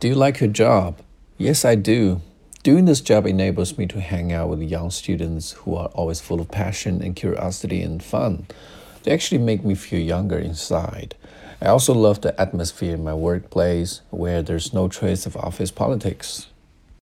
Do you like your job? Yes, I do. Doing this job enables me to hang out with young students who are always full of passion and curiosity and fun. They actually make me feel younger inside. I also love the atmosphere in my workplace where there's no trace of office politics.